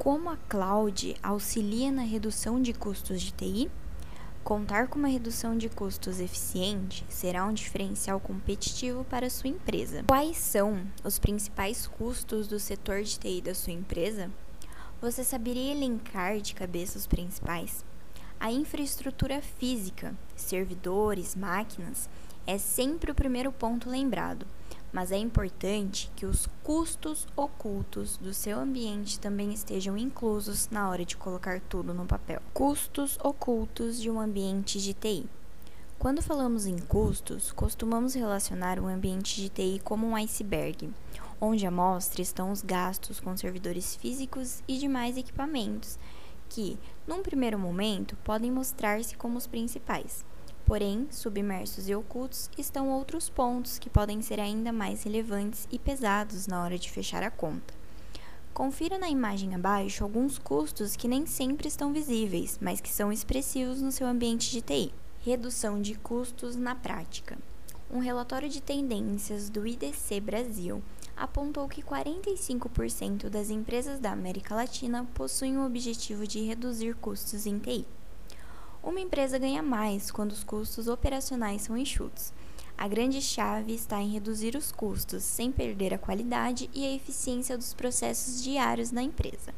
Como a cloud auxilia na redução de custos de TI? Contar com uma redução de custos eficiente será um diferencial competitivo para a sua empresa. Quais são os principais custos do setor de TI da sua empresa? Você saberia elencar de cabeça os principais? A infraestrutura física, servidores, máquinas, é sempre o primeiro ponto lembrado mas é importante que os custos ocultos do seu ambiente também estejam inclusos na hora de colocar tudo no papel. Custos ocultos de um ambiente de TI. Quando falamos em custos, costumamos relacionar o ambiente de TI como um iceberg, onde à mostra estão os gastos com servidores físicos e demais equipamentos, que, num primeiro momento, podem mostrar-se como os principais. Porém, submersos e ocultos estão outros pontos que podem ser ainda mais relevantes e pesados na hora de fechar a conta. Confira na imagem abaixo alguns custos que nem sempre estão visíveis, mas que são expressivos no seu ambiente de TI. Redução de custos na prática. Um relatório de tendências do IDC Brasil apontou que 45% das empresas da América Latina possuem o objetivo de reduzir custos em TI. Uma empresa ganha mais quando os custos operacionais são enxutos. A grande chave está em reduzir os custos sem perder a qualidade e a eficiência dos processos diários na empresa.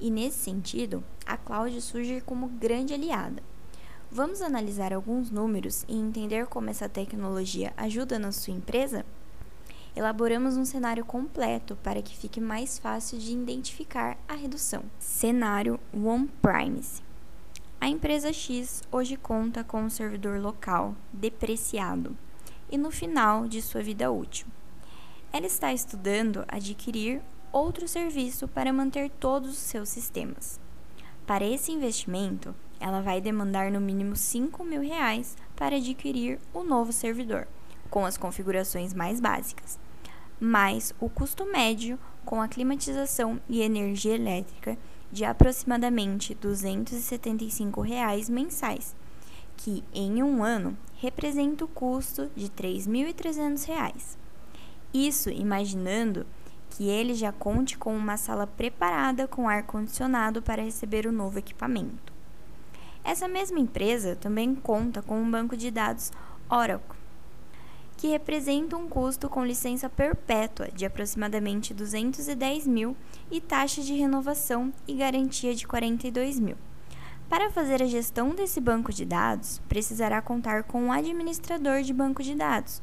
E nesse sentido, a cloud surge como grande aliada. Vamos analisar alguns números e entender como essa tecnologia ajuda na sua empresa? Elaboramos um cenário completo para que fique mais fácil de identificar a redução. Cenário On-Premise. A empresa X hoje conta com um servidor local depreciado e no final de sua vida útil. Ela está estudando adquirir outro serviço para manter todos os seus sistemas. Para esse investimento, ela vai demandar no mínimo 5 mil reais para adquirir o novo servidor, com as configurações mais básicas, mais o custo médio com a climatização e energia elétrica de aproximadamente 275 reais mensais, que em um ano representa o custo de R$ 3.300. Isso imaginando que ele já conte com uma sala preparada com ar-condicionado para receber o novo equipamento. Essa mesma empresa também conta com um banco de dados Oracle, que representa um custo com licença perpétua de aproximadamente 210 mil e taxa de renovação e garantia de 42 mil. Para fazer a gestão desse banco de dados, precisará contar com um administrador de banco de dados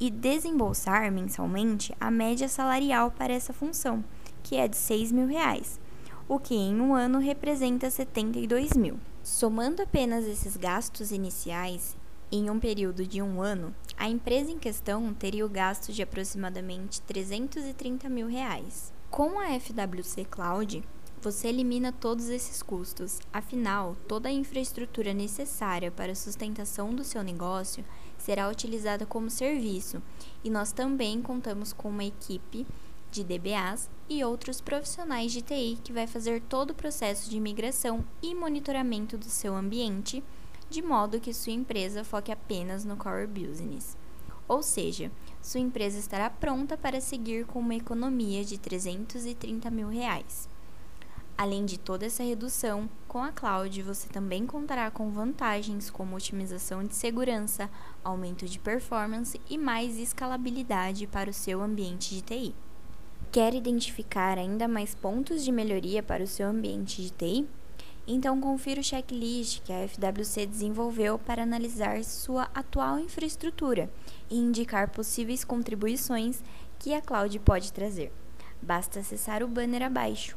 e desembolsar mensalmente a média salarial para essa função, que é de 6 mil reais, o que em um ano representa 72 mil. Somando apenas esses gastos iniciais em um período de um ano, a empresa em questão teria o gasto de aproximadamente 330 mil reais. Com a FWC Cloud, você elimina todos esses custos, afinal, toda a infraestrutura necessária para a sustentação do seu negócio será utilizada como serviço e nós também contamos com uma equipe de DBAs e outros profissionais de TI que vai fazer todo o processo de migração e monitoramento do seu ambiente de modo que sua empresa foque apenas no core business. Ou seja, sua empresa estará pronta para seguir com uma economia de 330 mil reais. Além de toda essa redução, com a cloud você também contará com vantagens como otimização de segurança, aumento de performance e mais escalabilidade para o seu ambiente de TI. Quer identificar ainda mais pontos de melhoria para o seu ambiente de TI? Então, confira o checklist que a FWC desenvolveu para analisar sua atual infraestrutura e indicar possíveis contribuições que a cloud pode trazer. Basta acessar o banner abaixo.